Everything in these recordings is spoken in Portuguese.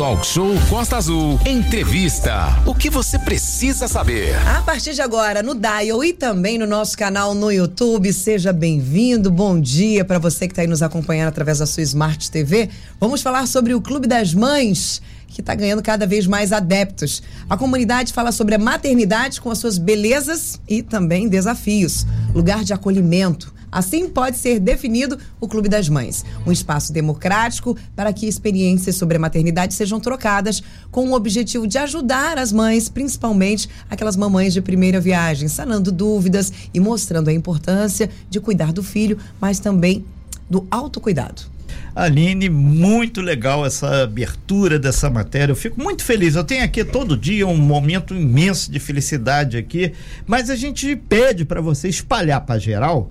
Talk Show Costa Azul. Entrevista. O que você precisa saber? A partir de agora, no Dial e também no nosso canal no YouTube, seja bem-vindo. Bom dia para você que está aí nos acompanhando através da sua Smart TV. Vamos falar sobre o Clube das Mães que está ganhando cada vez mais adeptos. A comunidade fala sobre a maternidade com as suas belezas e também desafios. Lugar de acolhimento Assim pode ser definido o Clube das Mães, um espaço democrático para que experiências sobre a maternidade sejam trocadas com o objetivo de ajudar as mães, principalmente aquelas mamães de primeira viagem, sanando dúvidas e mostrando a importância de cuidar do filho, mas também do autocuidado. Aline, muito legal essa abertura dessa matéria. Eu fico muito feliz. Eu tenho aqui todo dia um momento imenso de felicidade aqui, mas a gente pede para você espalhar para geral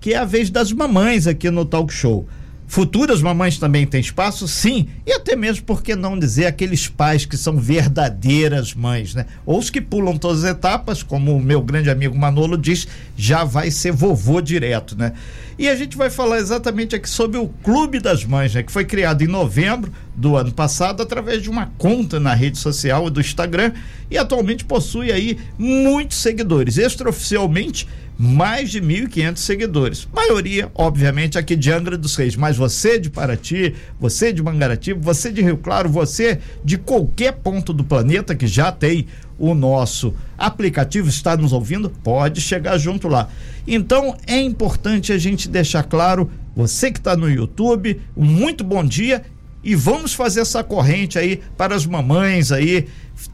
que é a vez das mamães aqui no talk show. Futuras mamães também têm espaço? Sim. E até mesmo, por que não dizer, aqueles pais que são verdadeiras mães, né? Ou os que pulam todas as etapas, como o meu grande amigo Manolo diz, já vai ser vovô direto, né? E a gente vai falar exatamente aqui sobre o Clube das Mães, né? Que foi criado em novembro do ano passado através de uma conta na rede social do Instagram e atualmente possui aí muitos seguidores. Extraoficialmente, mais de 1.500 seguidores. Maioria, obviamente, aqui de Angra dos Reis, mas você de Paraty, você de Mangaratiba, você de Rio Claro, você de qualquer ponto do planeta que já tem o nosso aplicativo, está nos ouvindo, pode chegar junto lá. Então, é importante a gente deixar claro, você que está no YouTube, um muito bom dia e vamos fazer essa corrente aí para as mamães aí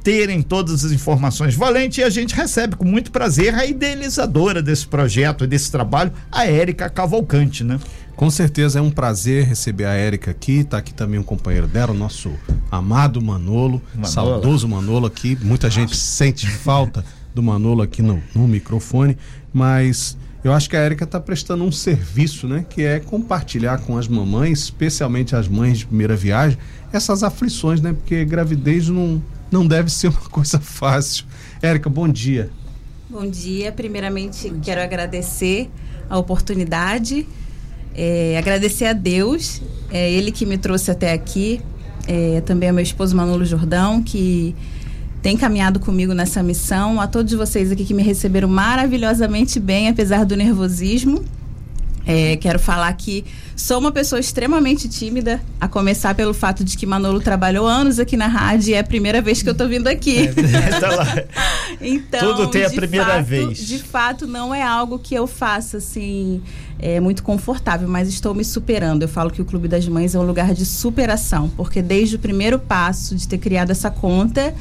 terem todas as informações valentes e a gente recebe com muito prazer a idealizadora desse projeto, desse trabalho, a Érica Cavalcante, né? Com certeza é um prazer receber a Érica aqui, tá aqui também um companheiro dela, o nosso amado Manolo, Manolo. saudoso Manolo aqui, muita Nossa. gente sente falta do Manolo aqui no, no microfone, mas eu acho que a Érica está prestando um serviço, né? Que é compartilhar com as mamães, especialmente as mães de primeira viagem, essas aflições, né? Porque gravidez não, não deve ser uma coisa fácil. Érica, bom dia. Bom dia. Primeiramente, bom dia. quero agradecer a oportunidade, é, agradecer a Deus, é Ele que me trouxe até aqui, é, também ao meu esposo Manolo Jordão, que tem caminhado comigo nessa missão, a todos vocês aqui que me receberam maravilhosamente bem, apesar do nervosismo. É, quero falar que sou uma pessoa extremamente tímida, a começar pelo fato de que Manolo trabalhou anos aqui na rádio e é a primeira vez que eu estou vindo aqui. É, tá lá. então, Tudo tem a primeira fato, vez. De fato, não é algo que eu faça assim é muito confortável, mas estou me superando. Eu falo que o Clube das Mães é um lugar de superação, porque desde o primeiro passo de ter criado essa conta,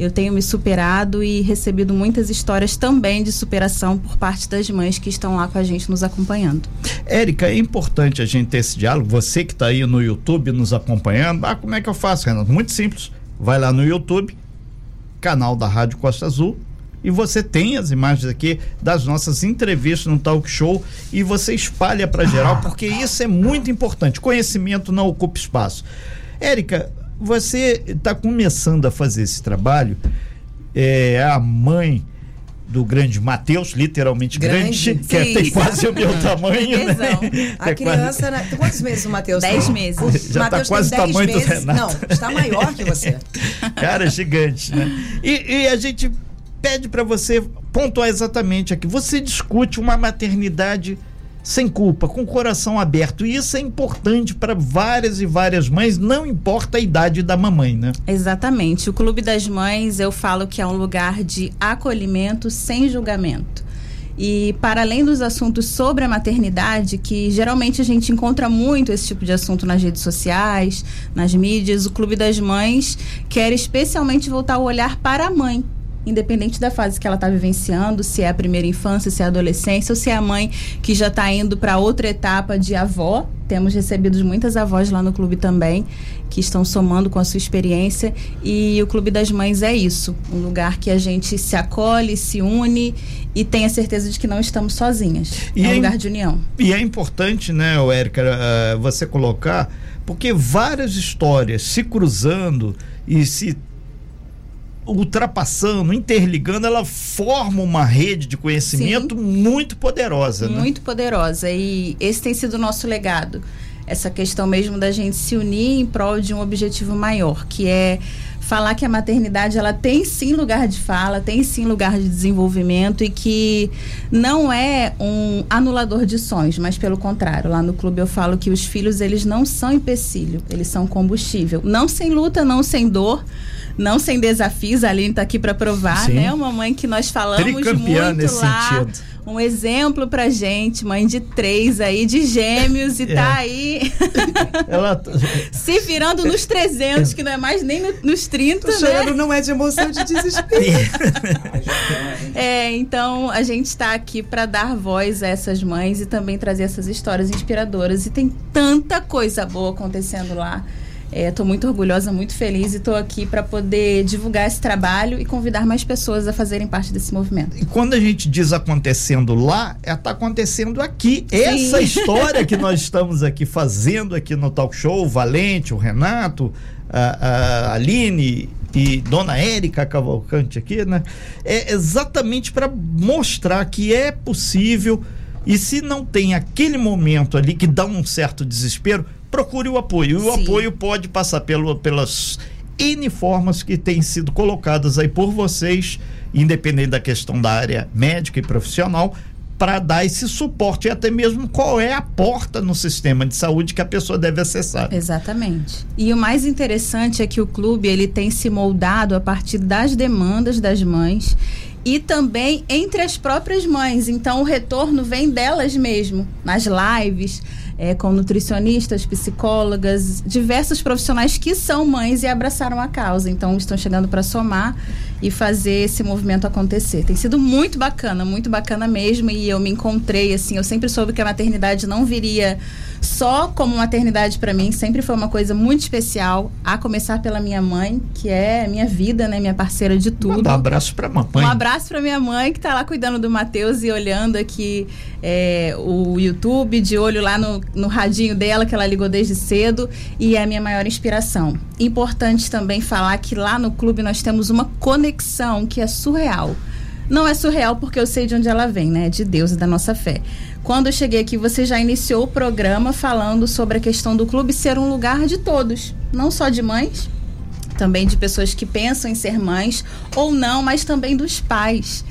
eu tenho me superado e recebido muitas histórias também de superação por parte das mães que estão lá com a gente nos acompanhando. Érica, é importante a gente ter esse diálogo. Você que está aí no YouTube nos acompanhando, ah, como é que eu faço, Renato? Muito simples. Vai lá no YouTube, canal da Rádio Costa Azul, e você tem as imagens aqui das nossas entrevistas no talk show e você espalha para geral, porque isso é muito importante. Conhecimento não ocupa espaço. Érica, você está começando a fazer esse trabalho, é a mãe do grande Matheus, literalmente grande, grande que é, tem quase o meu tamanho. Né? A criança, quase... né? quantos meses o Matheus Dez meses. Já está quase o tamanho meses. do Renato. Não, está maior que você. Cara, gigante, né? E, e a gente pede para você pontuar exatamente aqui. Você discute uma maternidade sem culpa, com o coração aberto. E isso é importante para várias e várias mães, não importa a idade da mamãe, né? Exatamente. O Clube das Mães, eu falo que é um lugar de acolhimento sem julgamento. E para além dos assuntos sobre a maternidade, que geralmente a gente encontra muito esse tipo de assunto nas redes sociais, nas mídias, o Clube das Mães quer especialmente voltar o olhar para a mãe, independente da fase que ela está vivenciando, se é a primeira infância, se é a adolescência, ou se é a mãe que já está indo para outra etapa de avó. Temos recebido muitas avós lá no clube também, que estão somando com a sua experiência. E o Clube das Mães é isso: um lugar que a gente se acolhe, se une e tem a certeza de que não estamos sozinhas. E é um é lugar de união. E é importante, né, Érica, uh, você colocar, porque várias histórias se cruzando e se ultrapassando, interligando, ela forma uma rede de conhecimento Sim. muito poderosa. Né? Muito poderosa. E esse tem sido o nosso legado. essa questão mesmo da gente se unir em prol de um objetivo maior, que é falar que a maternidade ela tem sim lugar de fala, tem sim lugar de desenvolvimento e que não é um anulador de sonhos, mas pelo contrário, lá no clube eu falo que os filhos eles não são empecilho, eles são combustível, não sem luta, não sem dor, não sem desafios, a Aline está aqui para provar, Sim. né? Uma mãe que nós falamos Tricampeã muito lá. Sentido um exemplo pra gente, mãe de três aí, de gêmeos, e tá é. tá aí Ela... se virando nos 300, que não é mais nem no, nos 30, Tô chorando, né? não é de emoção, de desespero. é, então a gente está aqui para dar voz a essas mães e também trazer essas histórias inspiradoras. E tem tanta coisa boa acontecendo lá. Estou é, muito orgulhosa, muito feliz e estou aqui para poder divulgar esse trabalho e convidar mais pessoas a fazerem parte desse movimento. E quando a gente diz acontecendo lá, é está acontecendo aqui. Sim. Essa história que nós estamos aqui fazendo aqui no Talk Show, o Valente, o Renato, a, a Aline e Dona Érica Cavalcante aqui, né? É exatamente para mostrar que é possível e se não tem aquele momento ali que dá um certo desespero, procure o apoio. E o Sim. apoio pode passar pelo, pelas N formas que têm sido colocadas aí por vocês, independente da questão da área médica e profissional, para dar esse suporte e até mesmo qual é a porta no sistema de saúde que a pessoa deve acessar. Exatamente. E o mais interessante é que o clube ele tem se moldado a partir das demandas das mães e também entre as próprias mães. Então o retorno vem delas mesmo, nas lives, é, com nutricionistas, psicólogas, diversos profissionais que são mães e abraçaram a causa. Então, estão chegando para somar e fazer esse movimento acontecer. Tem sido muito bacana, muito bacana mesmo. E eu me encontrei, assim, eu sempre soube que a maternidade não viria só como maternidade para mim, sempre foi uma coisa muito especial, a começar pela minha mãe, que é minha vida, né, minha parceira de tudo. Um abraço para mamãe. Um abraço para minha mãe que está lá cuidando do Matheus e olhando aqui é, o YouTube, de olho lá no, no radinho dela, que ela ligou desde cedo, e é a minha maior inspiração. Importante também falar que lá no clube nós temos uma conexão que é surreal. Não é surreal porque eu sei de onde ela vem, né? De Deus e da nossa fé. Quando eu cheguei aqui, você já iniciou o programa falando sobre a questão do clube ser um lugar de todos, não só de mães, também de pessoas que pensam em ser mães ou não, mas também dos pais.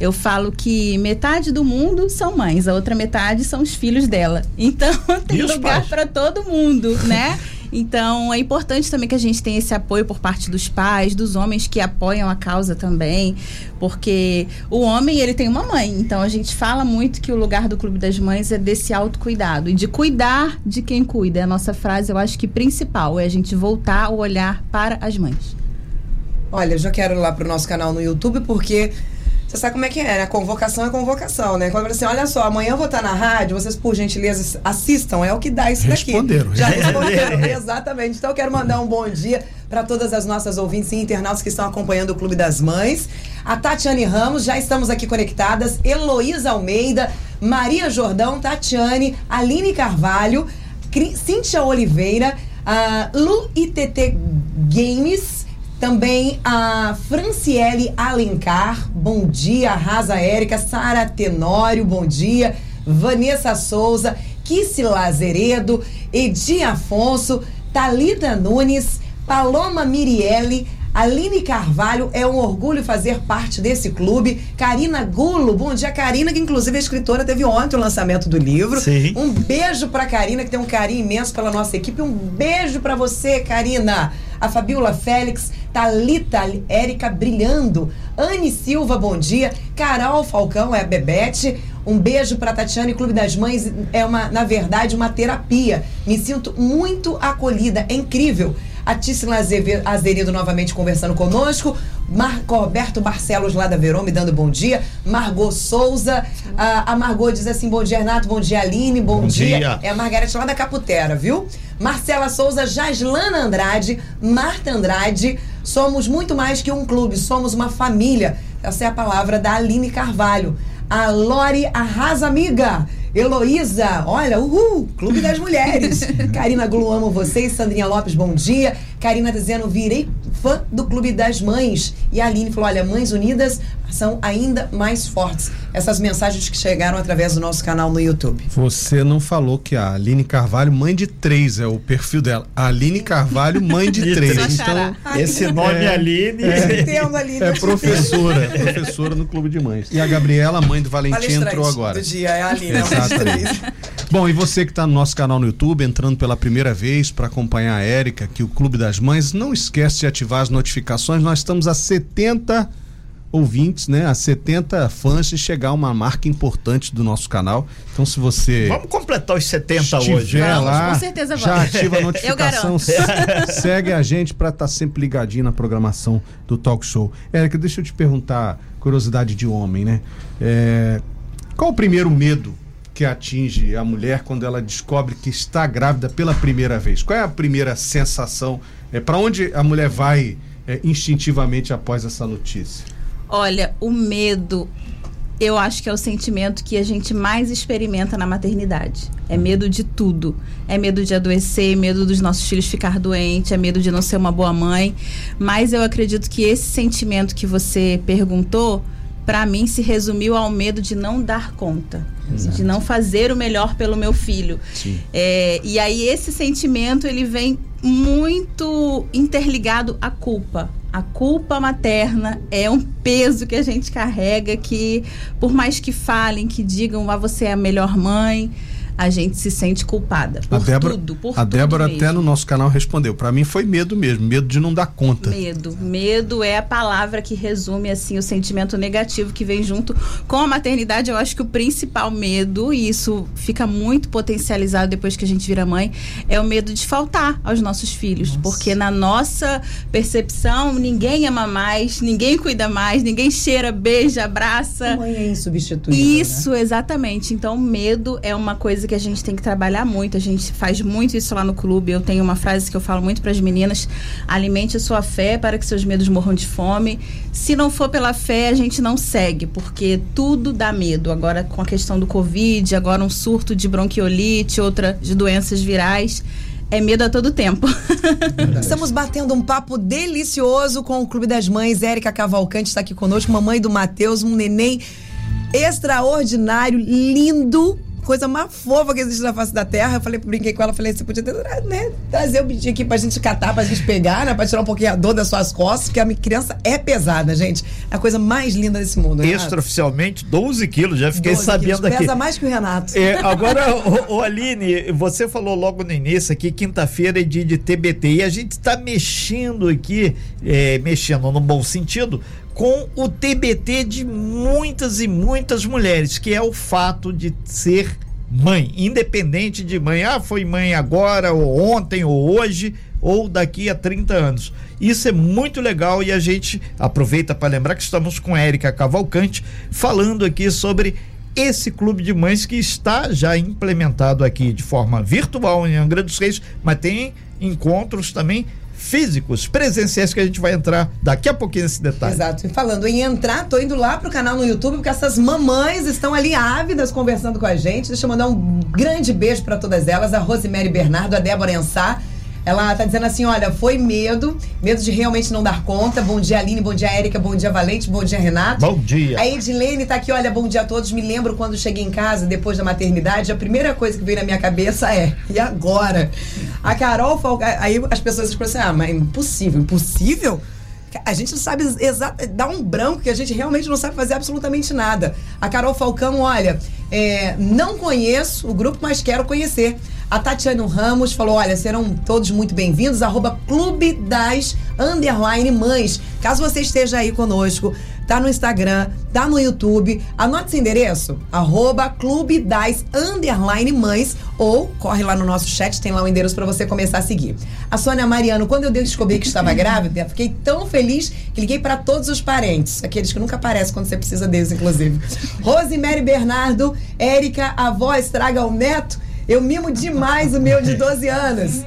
Eu falo que metade do mundo são mães, a outra metade são os filhos dela. Então tem lugar para todo mundo, né? Então, é importante também que a gente tenha esse apoio por parte dos pais, dos homens que apoiam a causa também, porque o homem, ele tem uma mãe. Então, a gente fala muito que o lugar do Clube das Mães é desse autocuidado e de cuidar de quem cuida. É a nossa frase, eu acho que principal, é a gente voltar o olhar para as mães. Olha, eu já quero ir lá pro nosso canal no YouTube, porque você sabe como é que é, né? Convocação é convocação, né? Quando você assim, olha só, amanhã eu vou estar na rádio, vocês, por gentileza, assistam, é o que dá isso daqui. Responderam. Já responderam, exatamente. Então eu quero mandar um bom dia para todas as nossas ouvintes e internautas que estão acompanhando o Clube das Mães. A Tatiane Ramos, já estamos aqui conectadas. Heloísa Almeida, Maria Jordão, Tatiane, Aline Carvalho, Cíntia Oliveira, uh, Lu ITT Games. Também a Franciele Alencar, bom dia. Rasa Érica, Sara Tenório, bom dia. Vanessa Souza, Kissy Lazeredo, Edi Afonso, Talita Nunes, Paloma Mirielle, Aline Carvalho, é um orgulho fazer parte desse clube. Karina Gulo, bom dia, Karina, que inclusive a escritora teve ontem o lançamento do livro. Sim. Um beijo pra Karina, que tem um carinho imenso pela nossa equipe. Um beijo para você, Karina. A Fabiola Félix, Talita Érica brilhando. Anne Silva, bom dia. Carol Falcão é a Bebete. Um beijo para Tatiane Clube das Mães é uma, na verdade, uma terapia. Me sinto muito acolhida, é incrível. A Tíssila Azevedo novamente conversando conosco. Marco Roberto Barcelos lá da Verão me dando bom dia. Margot Souza. A, a Margot diz assim: bom dia, Renato. Bom dia, Aline. Bom, bom dia. dia. É a Margarete lá da Caputera, viu? Marcela Souza, Jaslana Andrade, Marta Andrade. Somos muito mais que um clube, somos uma família. Essa é a palavra da Aline Carvalho. A Lori Arrasa Amiga. Heloísa, olha, uhul, Clube das Mulheres. Karina Glu, amo vocês. Sandrinha Lopes, bom dia. Karina tá dizendo, virei fã do Clube das Mães. E a Aline falou, olha, Mães Unidas são ainda mais fortes. Essas mensagens que chegaram através do nosso canal no YouTube. Você não falou que a Aline Carvalho, mãe de três, é o perfil dela. A Aline Carvalho, mãe de três. Então, esse nome é, Aline. É, é, é professora, é professora no Clube de Mães. E a Gabriela, mãe do Valentim, entrou agora. Do dia, é a Aline, Exatamente. Bom, e você que está no nosso canal no YouTube, entrando pela primeira vez para acompanhar a Érica, que o Clube das Mães, não esquece de ativar as notificações. Nós estamos a 70 ouvintes, né, a 70 fãs de chegar a uma marca importante do nosso canal. Então, se você. Vamos completar os 70 hoje. Vamos, lá, com certeza já ativa a notificação, segue a gente para estar tá sempre ligadinho na programação do Talk Show. Érica, deixa eu te perguntar, curiosidade de homem, né? É, qual o primeiro medo que atinge a mulher quando ela descobre que está grávida pela primeira vez? Qual é a primeira sensação? É, para onde a mulher vai é, instintivamente após essa notícia? Olha, o medo, eu acho que é o sentimento que a gente mais experimenta na maternidade. É medo de tudo. É medo de adoecer, medo dos nossos filhos ficar doentes, é medo de não ser uma boa mãe. Mas eu acredito que esse sentimento que você perguntou para mim se resumiu ao medo de não dar conta, Exato. de não fazer o melhor pelo meu filho. É, e aí esse sentimento ele vem muito interligado à culpa. A culpa materna é um peso que a gente carrega que, por mais que falem, que digam, ah, você é a melhor mãe, a gente se sente culpada por a Débora, tudo, por A Débora até no nosso canal respondeu, para mim foi medo mesmo, medo de não dar conta. Medo, medo é a palavra que resume assim o sentimento negativo que vem junto com a maternidade. Eu acho que o principal medo e isso fica muito potencializado depois que a gente vira mãe é o medo de faltar aos nossos filhos, nossa. porque na nossa percepção ninguém ama mais, ninguém cuida mais, ninguém cheira, beija, abraça. A mãe é insubstituível. Né? Isso, né? exatamente. Então medo é uma coisa coisa que a gente tem que trabalhar muito. A gente faz muito isso lá no clube. Eu tenho uma frase que eu falo muito para as meninas: alimente a sua fé para que seus medos morram de fome. Se não for pela fé, a gente não segue, porque tudo dá medo. Agora, com a questão do Covid, agora um surto de bronquiolite, outra de doenças virais é medo a todo tempo. Estamos batendo um papo delicioso com o Clube das Mães. Érica Cavalcante está aqui conosco, mamãe do Matheus, um neném extraordinário, lindo, coisa mais fofa que existe na face da terra. Eu falei, brinquei com ela, falei, você podia ter, né, trazer o bichinho aqui pra gente catar, pra gente pegar, né? Pra tirar um pouquinho a dor das suas costas, porque a minha criança é pesada, gente. É a coisa mais linda desse mundo. Né? Extraoficialmente, 12 quilos, já fiquei sabendo quilos, aqui. Pesa mais que o Renato. É, agora, o, o, Aline, você falou logo no início aqui, quinta-feira é dia de TBT, e a gente tá mexendo aqui, é, mexendo no bom sentido, com o TBT de muitas e muitas mulheres, que é o fato de ser mãe, independente de mãe, ah, foi mãe agora, ou ontem, ou hoje, ou daqui a 30 anos. Isso é muito legal e a gente aproveita para lembrar que estamos com Érica Cavalcante falando aqui sobre esse clube de mães que está já implementado aqui de forma virtual em Angra dos Reis, mas tem encontros também físicos, presenciais, que a gente vai entrar daqui a pouquinho nesse detalhe. Exato. E falando em entrar, tô indo lá pro canal no YouTube, porque essas mamães estão ali ávidas conversando com a gente. Deixa eu mandar um grande beijo para todas elas, a Rosemary Bernardo, a Débora Ensá, ela tá dizendo assim: olha, foi medo, medo de realmente não dar conta. Bom dia, Aline, bom dia, Érica, bom dia, Valente, bom dia, Renato. Bom dia. A Edilene tá aqui, olha, bom dia a todos. Me lembro quando cheguei em casa, depois da maternidade, a primeira coisa que veio na minha cabeça é: e agora? A Carol Falcão. Aí as pessoas ficam assim: ah, mas impossível, impossível? A gente não sabe exato, dá um branco que a gente realmente não sabe fazer absolutamente nada. A Carol Falcão, olha, é, não conheço o grupo, mas quero conhecer. A Tatiana Ramos falou: olha, serão todos muito bem-vindos. Arroba Clube das Underline Mães. Caso você esteja aí conosco, tá no Instagram, tá no YouTube. Anote esse endereço: arroba Clube das Underline Mães. Ou corre lá no nosso chat, tem lá o endereço para você começar a seguir. A Sônia Mariano, quando eu descobri que estava grávida, fiquei tão feliz que liguei para todos os parentes, aqueles que nunca aparecem quando você precisa deles, inclusive. Rosemary Bernardo, Érica, avó estraga o neto. Eu mimo demais o meu de 12 anos.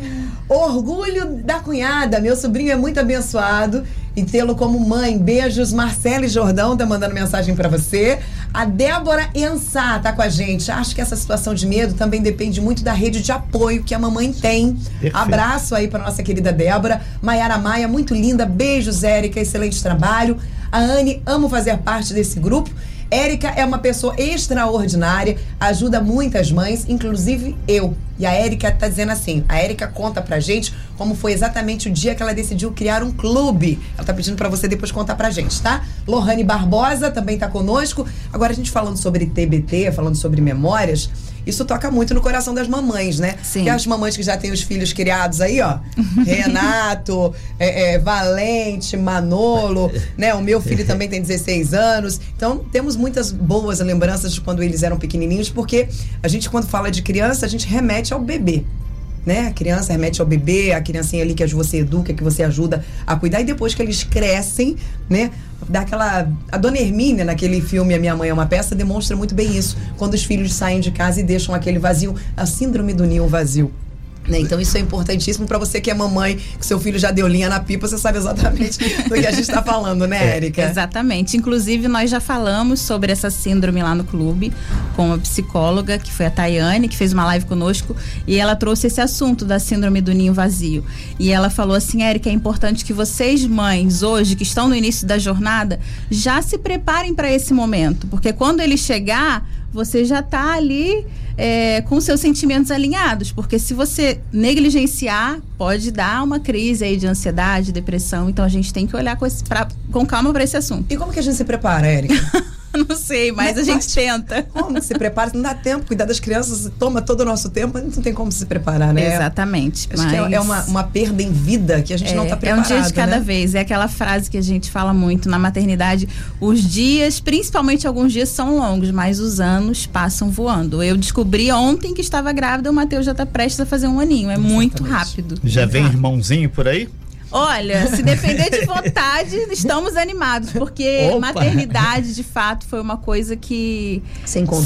Orgulho da cunhada. Meu sobrinho é muito abençoado e tê-lo como mãe. Beijos, Marcele Jordão tá mandando mensagem para você. A Débora Ensá tá com a gente. Acho que essa situação de medo também depende muito da rede de apoio que a mamãe tem. Perfeito. Abraço aí para nossa querida Débora. Maiara Maia, muito linda. Beijos, Érica. Excelente trabalho. A Anne, amo fazer parte desse grupo. Érica é uma pessoa extraordinária, ajuda muitas mães, inclusive eu. E a Érica tá dizendo assim: a Érica conta pra gente como foi exatamente o dia que ela decidiu criar um clube. Ela tá pedindo pra você depois contar pra gente, tá? Lohane Barbosa também tá conosco. Agora a gente falando sobre TBT, falando sobre memórias. Isso toca muito no coração das mamães, né? Sim. Porque as mamães que já têm os filhos criados aí, ó. Renato, é, é, Valente, Manolo, né? O meu filho também tem 16 anos. Então, temos muitas boas lembranças de quando eles eram pequenininhos, porque a gente, quando fala de criança, a gente remete ao bebê. Né? A criança remete ao bebê, a criancinha ali que você educa, que você ajuda a cuidar, e depois que eles crescem, né? Dá aquela. A dona Hermínia, naquele filme A Minha Mãe é uma Peça, demonstra muito bem isso. Quando os filhos saem de casa e deixam aquele vazio, a síndrome do ninho vazio. Né? Então isso é importantíssimo para você que é mamãe, que seu filho já deu linha na pipa, você sabe exatamente do que a gente está falando, né, Érica? Exatamente. Inclusive, nós já falamos sobre essa síndrome lá no clube com uma psicóloga, que foi a Tayane, que fez uma live conosco, e ela trouxe esse assunto da síndrome do ninho vazio. E ela falou assim, Érica, é importante que vocês, mães, hoje, que estão no início da jornada, já se preparem para esse momento. Porque quando ele chegar, você já está ali é, com seus sentimentos alinhados, porque se você negligenciar, pode dar uma crise aí de ansiedade, depressão. Então a gente tem que olhar com, esse, pra, com calma para esse assunto. E como que a gente se prepara, Érica? Não sei, mas a gente tenta. Como se prepara? Não dá tempo, cuidar das crianças toma todo o nosso tempo, não tem como se preparar, né? Exatamente. Acho que é, é uma, uma perda em vida que a gente é, não está É preparado. um dia de cada né? vez. É aquela frase que a gente fala muito na maternidade. Os dias, principalmente alguns dias, são longos, mas os anos passam voando. Eu descobri ontem que estava grávida, o Matheus já está prestes a fazer um aninho. É muito rápido. Já Muito vem rápido. irmãozinho por aí? Olha, se depender de vontade, estamos animados, porque Opa! maternidade, de fato, foi uma coisa que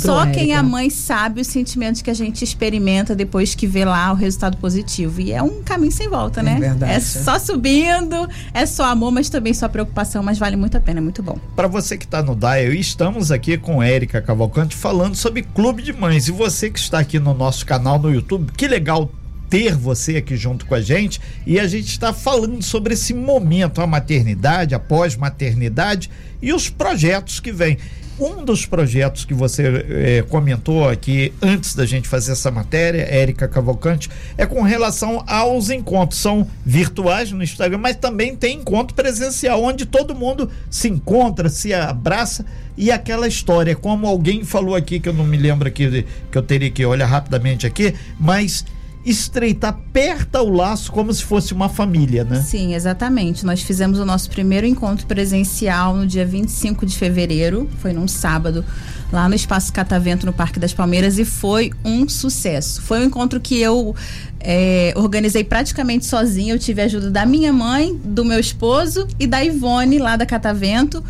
só quem é mãe sabe os sentimentos que a gente experimenta depois que vê lá o resultado positivo. E é um caminho sem volta, É né? verdade. É só subindo, é só amor, mas também só preocupação, mas vale muito a pena, é muito bom. Para você que está no Dial, estamos aqui com Érica Cavalcante falando sobre Clube de Mães. E você que está aqui no nosso canal no YouTube, que legal ter você aqui junto com a gente. E a gente está falando sobre esse momento, a maternidade, a pós-maternidade e os projetos que vêm. Um dos projetos que você eh, comentou aqui antes da gente fazer essa matéria, Érica Cavalcante, é com relação aos encontros. São virtuais no Instagram, mas também tem encontro presencial, onde todo mundo se encontra, se abraça e aquela história, como alguém falou aqui, que eu não me lembro aqui, que eu teria que olhar rapidamente aqui, mas estreitar, aperta o laço como se fosse uma família, né? Sim, exatamente. Nós fizemos o nosso primeiro encontro presencial no dia 25 de fevereiro, foi num sábado, lá no Espaço Catavento, no Parque das Palmeiras, e foi um sucesso. Foi um encontro que eu é, organizei praticamente sozinha. Eu tive a ajuda da minha mãe, do meu esposo e da Ivone, lá da Catavento,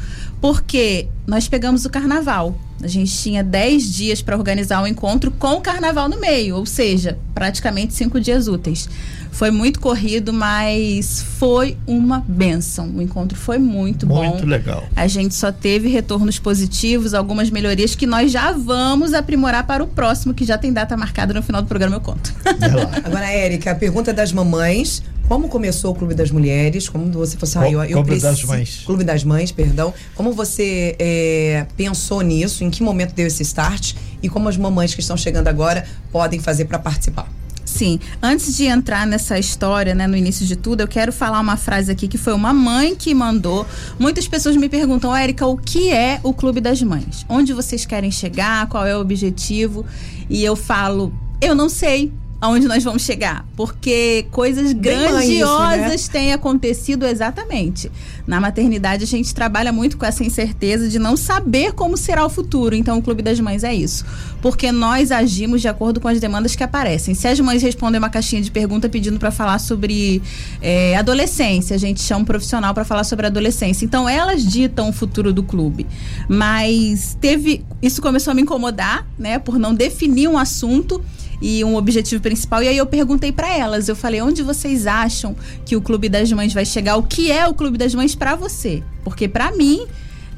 porque nós pegamos o carnaval. A gente tinha 10 dias para organizar um encontro com o carnaval no meio, ou seja, praticamente cinco dias úteis. Foi muito corrido, mas foi uma benção. O encontro foi muito, bom. Muito legal. A gente só teve retornos positivos, algumas melhorias que nós já vamos aprimorar para o próximo, que já tem data marcada no final do programa, eu conto. Lá. Agora, Érica, a pergunta das mamães. Como começou o Clube das Mulheres? Como você falou assim, ah, eu, eu Clube das preciso- Mães. Clube das Mães, perdão. Como você é, pensou nisso? Em que momento deu esse start? E como as mamães que estão chegando agora podem fazer para participar? Sim, antes de entrar nessa história, né, no início de tudo, eu quero falar uma frase aqui que foi uma mãe que mandou. Muitas pessoas me perguntam, Érica, o que é o Clube das Mães? Onde vocês querem chegar? Qual é o objetivo? E eu falo, eu não sei aonde nós vamos chegar, porque coisas Bem mãe isso, grandiosas têm acontecido exatamente. Na maternidade a gente trabalha muito com essa incerteza de não saber como será o futuro. Então o Clube das Mães é isso, porque nós agimos de acordo com as demandas que aparecem. Se as mães respondem uma caixinha de pergunta pedindo para falar sobre é, adolescência, a gente chama um profissional para falar sobre adolescência. Então elas ditam o futuro do clube. Mas teve, isso começou a me incomodar, né, por não definir um assunto. E um objetivo principal. E aí eu perguntei para elas, eu falei, onde vocês acham que o Clube das Mães vai chegar? O que é o Clube das Mães para você? Porque para mim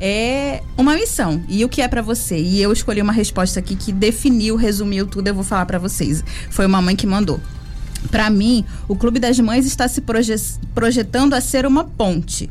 é uma missão. E o que é para você? E eu escolhi uma resposta aqui que definiu, resumiu tudo, eu vou falar para vocês. Foi uma mãe que mandou. Para mim, o Clube das Mães está se projetando a ser uma ponte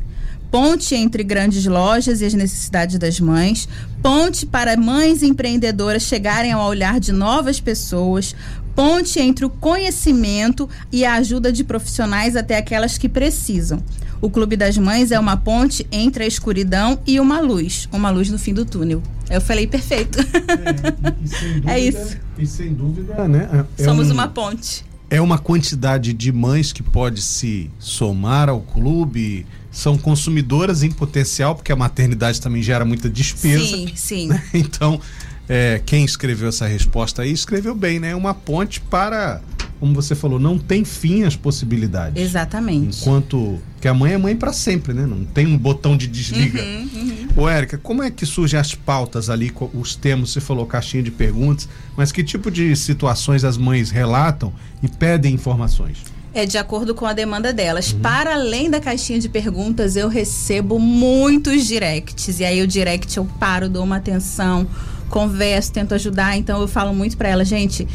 ponte entre grandes lojas e as necessidades das mães, ponte para mães empreendedoras chegarem ao olhar de novas pessoas, ponte entre o conhecimento e a ajuda de profissionais até aquelas que precisam. O Clube das Mães é uma ponte entre a escuridão e uma luz, uma luz no fim do túnel. Eu falei perfeito. É, e, e é dúvida, é isso. E sem dúvida, né? É Somos um... uma ponte é uma quantidade de mães que pode se somar ao clube, são consumidoras em potencial, porque a maternidade também gera muita despesa. Sim, sim. Né? Então, é, quem escreveu essa resposta aí escreveu bem, né? Uma ponte para, como você falou, não tem fim as possibilidades. Exatamente. Enquanto que a mãe é mãe para sempre, né? Não tem um botão de desliga. Uhum, uhum. Ô, Érica, como é que surgem as pautas ali, os temas? Você falou caixinha de perguntas, mas que tipo de situações as mães relatam e pedem informações? É de acordo com a demanda delas. Uhum. Para além da caixinha de perguntas, eu recebo muitos directs. E aí o direct eu paro, dou uma atenção, converso, tento ajudar. Então eu falo muito para ela, gente,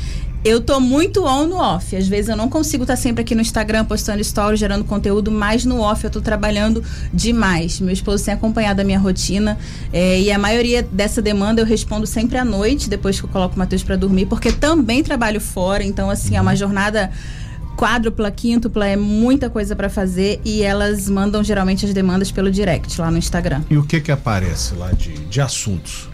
eu tô muito on no off. Às vezes eu não consigo estar tá sempre aqui no Instagram postando stories, gerando conteúdo, mas no off eu tô trabalhando demais. Meu esposo tem acompanhado a minha rotina é, e a maioria dessa demanda eu respondo sempre à noite, depois que eu coloco o Matheus para dormir, porque também trabalho fora. Então, assim, é uma jornada quádrupla, quíntupla, é muita coisa para fazer e elas mandam geralmente as demandas pelo direct lá no Instagram. E o que que aparece lá de, de assuntos?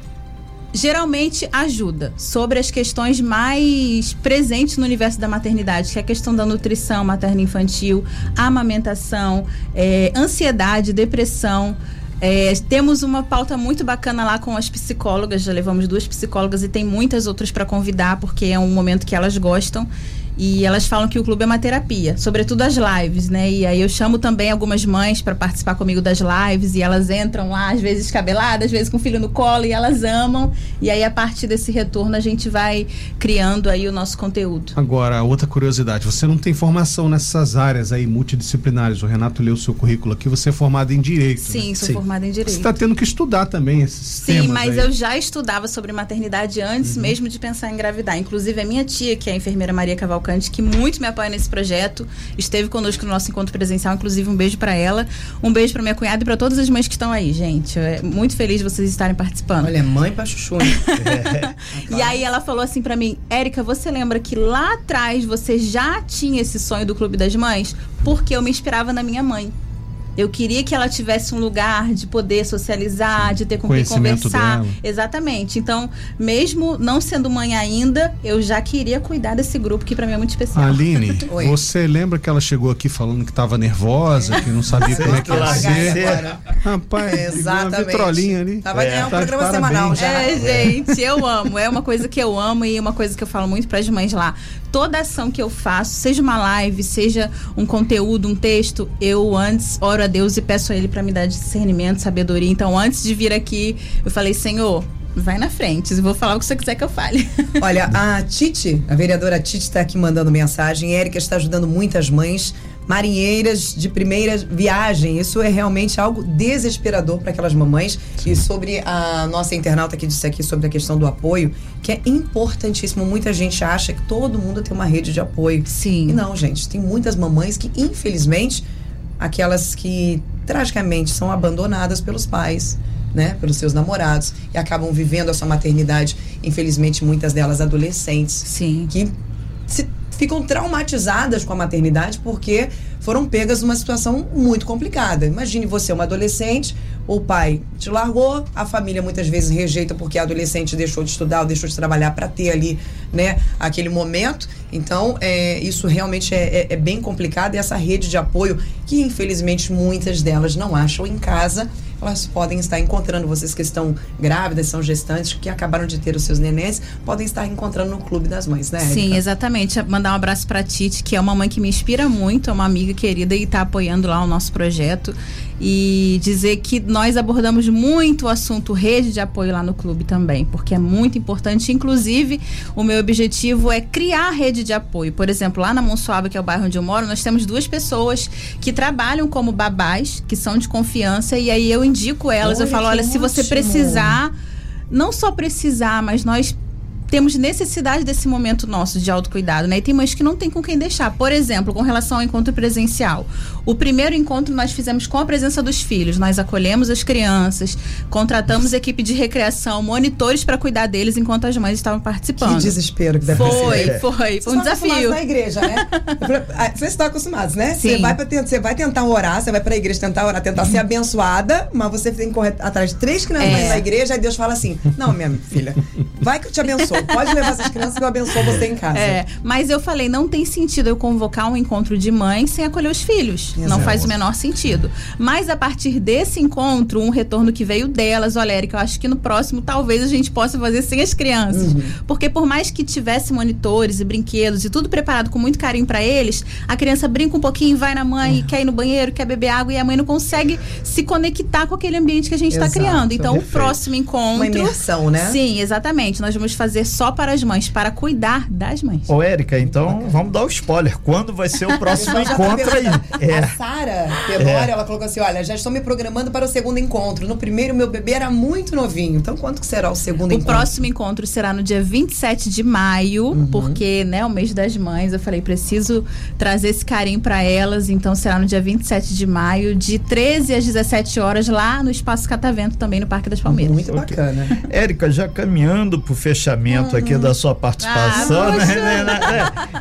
geralmente ajuda sobre as questões mais presentes no universo da maternidade, que é a questão da nutrição materno-infantil, amamentação, é, ansiedade, depressão. É, temos uma pauta muito bacana lá com as psicólogas, já levamos duas psicólogas e tem muitas outras para convidar, porque é um momento que elas gostam. E elas falam que o clube é uma terapia, sobretudo as lives, né? E aí eu chamo também algumas mães para participar comigo das lives e elas entram lá, às vezes cabeladas, às vezes com o filho no colo e elas amam. E aí a partir desse retorno a gente vai criando aí o nosso conteúdo. Agora, outra curiosidade, você não tem formação nessas áreas aí multidisciplinares. O Renato leu o seu currículo aqui, você é formado em direito. Sim, né? sou Sim. formada em direito. Você está tendo que estudar também esses Sim, temas. Sim, mas aí. eu já estudava sobre maternidade antes uhum. mesmo de pensar em engravidar. Inclusive a minha tia, que é a enfermeira Maria Cavalcante Cavalcante, que muito me apoia nesse projeto. Esteve conosco no nosso encontro presencial, inclusive um beijo para ela, um beijo para minha cunhada e para todas as mães que estão aí, gente. É muito feliz de vocês estarem participando. Olha, mãe pra chuchu. é. E aí ela falou assim para mim, Érica, você lembra que lá atrás você já tinha esse sonho do Clube das Mães? Porque eu me inspirava na minha mãe. Eu queria que ela tivesse um lugar de poder socializar, de ter com quem conversar. Dela. Exatamente. Então, mesmo não sendo mãe ainda, eu já queria cuidar desse grupo que para mim é muito especial. Aline, você lembra que ela chegou aqui falando que estava nervosa, é. que não sabia como é que ia ser? Rapaz, exatamente. vitrolinha ali. Tava é. um tá programa semanal já. É, gente, eu amo. É uma coisa que eu amo e uma coisa que eu falo muito para as mães lá. Toda ação que eu faço, seja uma live, seja um conteúdo, um texto, eu antes oro a Deus e peço a Ele para me dar discernimento, sabedoria. Então, antes de vir aqui, eu falei, Senhor, vai na frente. Eu vou falar o que você quiser que eu fale. Olha, a Tite, a vereadora Tite está aqui mandando mensagem. Érica está ajudando muitas mães marinheiras de primeira viagem. Isso é realmente algo desesperador para aquelas mamães. Sim. E sobre a nossa internauta que disse aqui sobre a questão do apoio, que é importantíssimo. Muita gente acha que todo mundo tem uma rede de apoio. Sim. E não, gente. Tem muitas mamães que, infelizmente, aquelas que tragicamente são abandonadas pelos pais. Né, pelos seus namorados e acabam vivendo a sua maternidade, infelizmente muitas delas adolescentes, Sim. que se ficam traumatizadas com a maternidade porque foram pegas numa situação muito complicada. Imagine você, uma adolescente, o pai te largou, a família muitas vezes rejeita porque a adolescente deixou de estudar ou deixou de trabalhar para ter ali, né, aquele momento Então, é, isso realmente é, é, é bem complicado e essa rede de apoio, que infelizmente muitas delas não acham em casa, elas podem estar encontrando, vocês que estão grávidas, são gestantes, que acabaram de ter os seus nenéns, podem estar encontrando no Clube das Mães, né? Érica? Sim, exatamente. Mandar um abraço para Tite, que é uma mãe que me inspira muito, é uma amiga querida e está apoiando lá o nosso projeto. E dizer que nós abordamos muito o assunto rede de apoio lá no clube também, porque é muito importante. Inclusive, o meu objetivo é criar rede de apoio. Por exemplo, lá na Monsuaba, que é o bairro onde eu moro, nós temos duas pessoas que trabalham como babás, que são de confiança, e aí eu indico elas, Olha, eu falo, olha, se você ótimo. precisar, não só precisar, mas nós temos necessidade desse momento nosso de autocuidado, né? E tem mães que não tem com quem deixar. Por exemplo, com relação ao encontro presencial. O primeiro encontro nós fizemos com a presença dos filhos. Nós acolhemos as crianças, contratamos equipe de recreação, monitores para cuidar deles enquanto as mães estavam participando. Que desespero que deve Foi, ser. foi, foi um desafio. na igreja, né? Ah, Vocês estão acostumados, né? Você Sim. vai, pra você vai tentar orar, você vai pra igreja tentar orar, tentar ser abençoada, mas você tem que correr atrás de três crianças É. na igreja, aí Deus fala assim: Não, minha filha, vai que eu te abençoo. Pode levar essas crianças que eu abençoo você em casa. É, mas eu falei, não tem sentido eu convocar um encontro de mães sem acolher os filhos. Não Exato. faz o menor sentido. Mas a partir desse encontro, um retorno que veio delas, olha, Érica, eu acho que no próximo talvez a gente possa fazer sem as crianças. Uhum. Porque por mais que tivesse monitores e brinquedos e tudo preparado com muito carinho pra eles, a criança brinca um pouquinho, vai na mãe, quer ir no banheiro, quer beber água e a mãe não consegue se conectar com aquele ambiente que a gente está criando. Então, Perfeito. o próximo encontro. Uma imersão, né? Sim, exatamente. Nós vamos fazer só para as mães, para cuidar das mães. Ô, Érica, então vamos dar o spoiler. Quando vai ser o próximo tá encontro aí? perguntando. A É. Sara Tenório, ela colocou assim: olha, já estou me programando para o segundo encontro. No primeiro, meu bebê era muito novinho. Então, quanto que será o segundo O encontro? próximo encontro será no dia 27 de maio, Uhum. porque, né, o mês das mães, eu falei, preciso trazer esse carinho para elas, então será no dia 27 de maio, de 13 às 17 horas, lá no Espaço Catavento, também no Parque das Palmeiras. Muito bacana. Érica, já caminhando pro fechamento aqui da sua participação, Ah, né, né, né,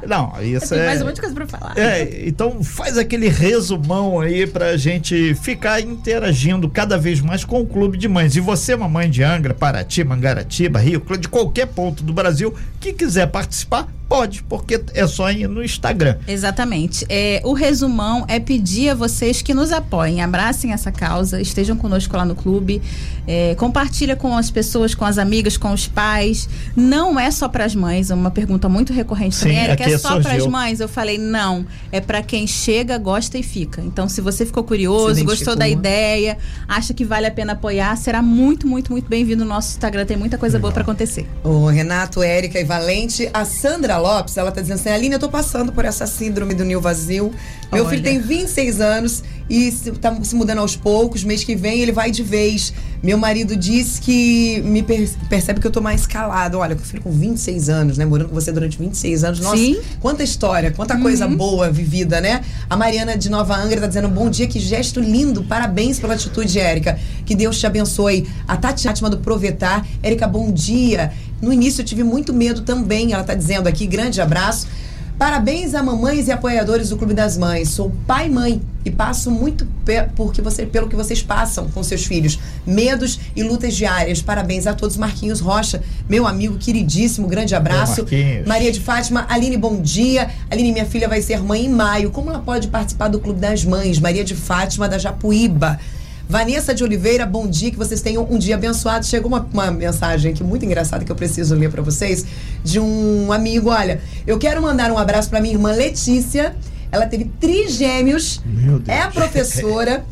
é. Não, isso Tem é. mais um monte de coisa pra falar. É, então faz aquele resumão aí pra gente ficar interagindo cada vez mais com o Clube de Mães. E você, mamãe de Angra, Paraty, Mangaratiba, Rio, de qualquer ponto do Brasil, que quiser participar, pode, porque é só ir no Instagram. Exatamente. É, o resumão é pedir a vocês que nos apoiem, abracem essa causa, estejam conosco lá no clube, é, compartilha com as pessoas, com as amigas, com os pais. Não é só para as mães, é uma pergunta muito recorrente também. Sim, Érica, aqui é só surgiu. para as mães? Eu falei, não. É para quem chega, gosta e fica. Então, se você ficou curioso, gostou da ideia, acha que vale a pena apoiar, será muito, muito, muito bem-vindo no nosso Instagram. Tem muita coisa boa para acontecer. O Renato, Érica e Valente. A Sandra Lopes, ela tá dizendo assim: Aline, eu tô passando por essa síndrome do ninho vazio. Meu Olha. filho tem 26 anos e se, tá se mudando aos poucos. Mês que vem ele vai de vez. Meu marido diz que me per- percebe que eu tô mais calado. Olha, com filho com 26 anos, né? Morando com você durante 26 anos. Nossa, Sim. quanta história, quanta coisa boa vivida, né? A Mariana de Nova Angra tá dizendo: bom dia, que gesto lindo. Parabéns pela atitude, Érica. Que Deus te abençoe. A Tati Fátima do Provetar. Érica, bom dia. No início eu tive muito medo também, ela tá dizendo aqui. Grande abraço. Parabéns a mamães e apoiadores do Clube das Mães. Sou pai e mãe e passo muito porque você, pelo que vocês passam com seus filhos. Medos e lutas diárias. Parabéns a todos. Marquinhos Rocha, meu amigo queridíssimo, grande abraço. Maria de Fátima, Aline, bom dia. Aline, minha filha vai ser mãe em maio. Como ela pode participar do Clube das Mães? Maria de Fátima, da Japuíba. Vanessa de Oliveira, bom dia, que vocês tenham um dia abençoado. Chegou uma, uma mensagem aqui muito engraçada que eu preciso ler pra vocês de um amigo. Olha, eu quero mandar um abraço pra minha irmã Letícia. Ela teve trigêmeos. É professora.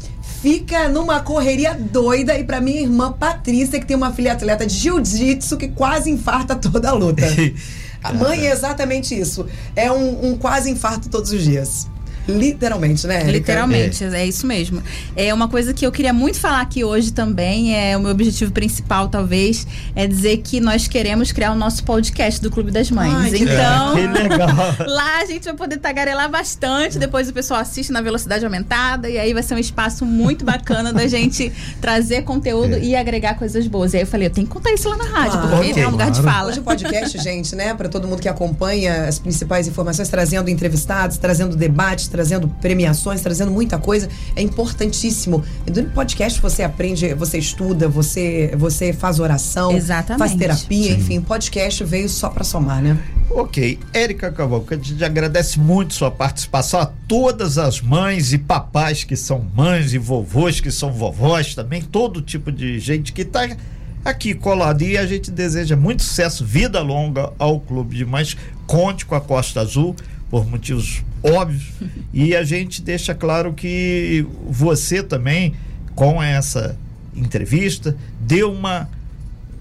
Fica numa correria doida e pra minha irmã Patrícia, que tem uma filha atleta de jiu-jitsu que quase infarta toda a luta. A mãe é exatamente isso. É um, um quase infarto todos os dias. Literalmente, né? Érica? Literalmente, é. isso mesmo. É uma coisa que eu queria muito falar aqui hoje também, é o meu objetivo principal, talvez, é dizer que nós queremos criar o nosso podcast do Clube das Mães. Ai, então, Que legal. lá a gente vai poder tagarelar bastante, depois o pessoal assiste na velocidade aumentada, e aí vai ser um espaço muito bacana da gente trazer conteúdo e agregar coisas boas. E aí eu falei, eu tenho que contar isso lá na rádio, Claro. porque Ok. é um lugar de Claro. fala. Hoje o podcast, gente, né, para todo mundo que acompanha as principais informações, trazendo entrevistados, trazendo debates, trazendo premiações, trazendo muita coisa, é importantíssimo. No podcast você aprende, você estuda, você você faz oração, Exatamente. faz terapia, enfim, o podcast veio só para somar, né? Ok, Érica Cavalcante, a gente agradece muito sua participação a todas as mães e papais que são mães e vovôs que são vovós também, todo tipo de gente que está aqui colado e a gente deseja muito sucesso, vida longa ao Clube de Mães. Conte com a Costa Azul por motivos óbvios e a gente deixa claro que você também com essa entrevista deu uma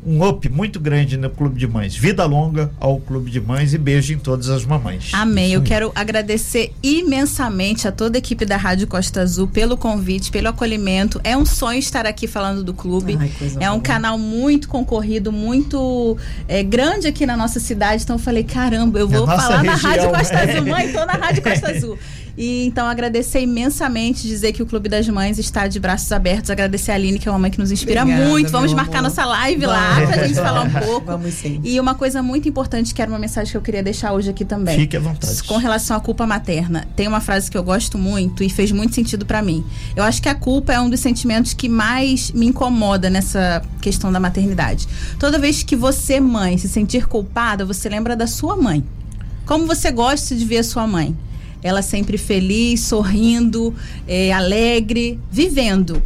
um up muito grande no Clube de Mães. Vida longa ao Clube de Mães e beijo em todas as mamães. Amém. Eu quero agradecer imensamente a toda a equipe da Rádio Costa Azul pelo convite, pelo acolhimento. É um sonho estar aqui falando do clube. Ai, é um boa. canal muito concorrido, muito é, grande aqui na nossa cidade. Então eu falei, caramba, eu vou falar região, na Rádio Costa é. Azul. Mãe, tô na Rádio Costa Azul. E então agradecer imensamente, dizer que o Clube das Mães está de braços abertos. Agradecer a Aline, que é uma mãe que nos inspira Obrigada, muito. Vamos marcar amor. nossa live Vamos. lá pra gente falar um pouco. Vamos sim. E uma coisa muito importante, que era uma mensagem que eu queria deixar hoje aqui também. Fique à vontade. Com relação à culpa materna. Tem uma frase que eu gosto muito e fez muito sentido para mim. Eu acho que a culpa é um dos sentimentos que mais me incomoda nessa questão da maternidade. Toda vez que você, mãe, se sentir culpada, você lembra da sua mãe. Como você gosta de ver a sua mãe? Ela sempre feliz, sorrindo, é, alegre, vivendo.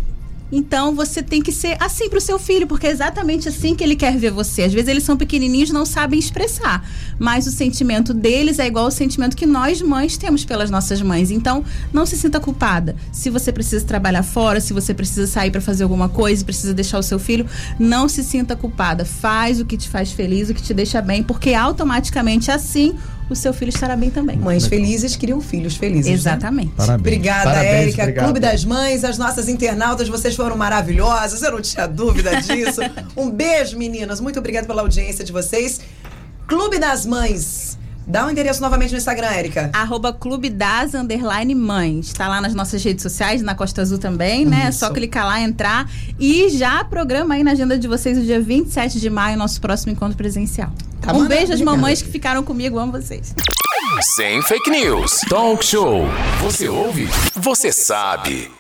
Então você tem que ser assim para o seu filho, porque é exatamente assim que ele quer ver você. Às vezes eles são pequenininhos, não sabem expressar, mas o sentimento deles é igual ao sentimento que nós mães temos pelas nossas mães. Então não se sinta culpada. Se você precisa trabalhar fora, se você precisa sair para fazer alguma coisa, precisa deixar o seu filho, não se sinta culpada. Faz o que te faz feliz, o que te deixa bem, porque automaticamente assim o seu filho estará bem também. Mães felizes criam filhos felizes. Né? Exatamente. Né? Parabéns. Obrigada, Érica. Clube das Mães, as nossas internautas, vocês foram maravilhosas, eu não tinha dúvida disso. um beijo, meninas. Muito obrigada pela audiência de vocês. Clube das Mães. Dá o um endereço novamente no Instagram, Érica. Arroba Clube das Underline Mães. Está lá nas nossas redes sociais, na Costa Azul também, né? É só clicar lá, entrar. E já programa aí na agenda de vocês o dia 27 de maio, nosso próximo encontro presencial. Tá um beijo às mamães que ficaram comigo, amo vocês. Sem fake news. Talk show. Você ouve? Você sabe.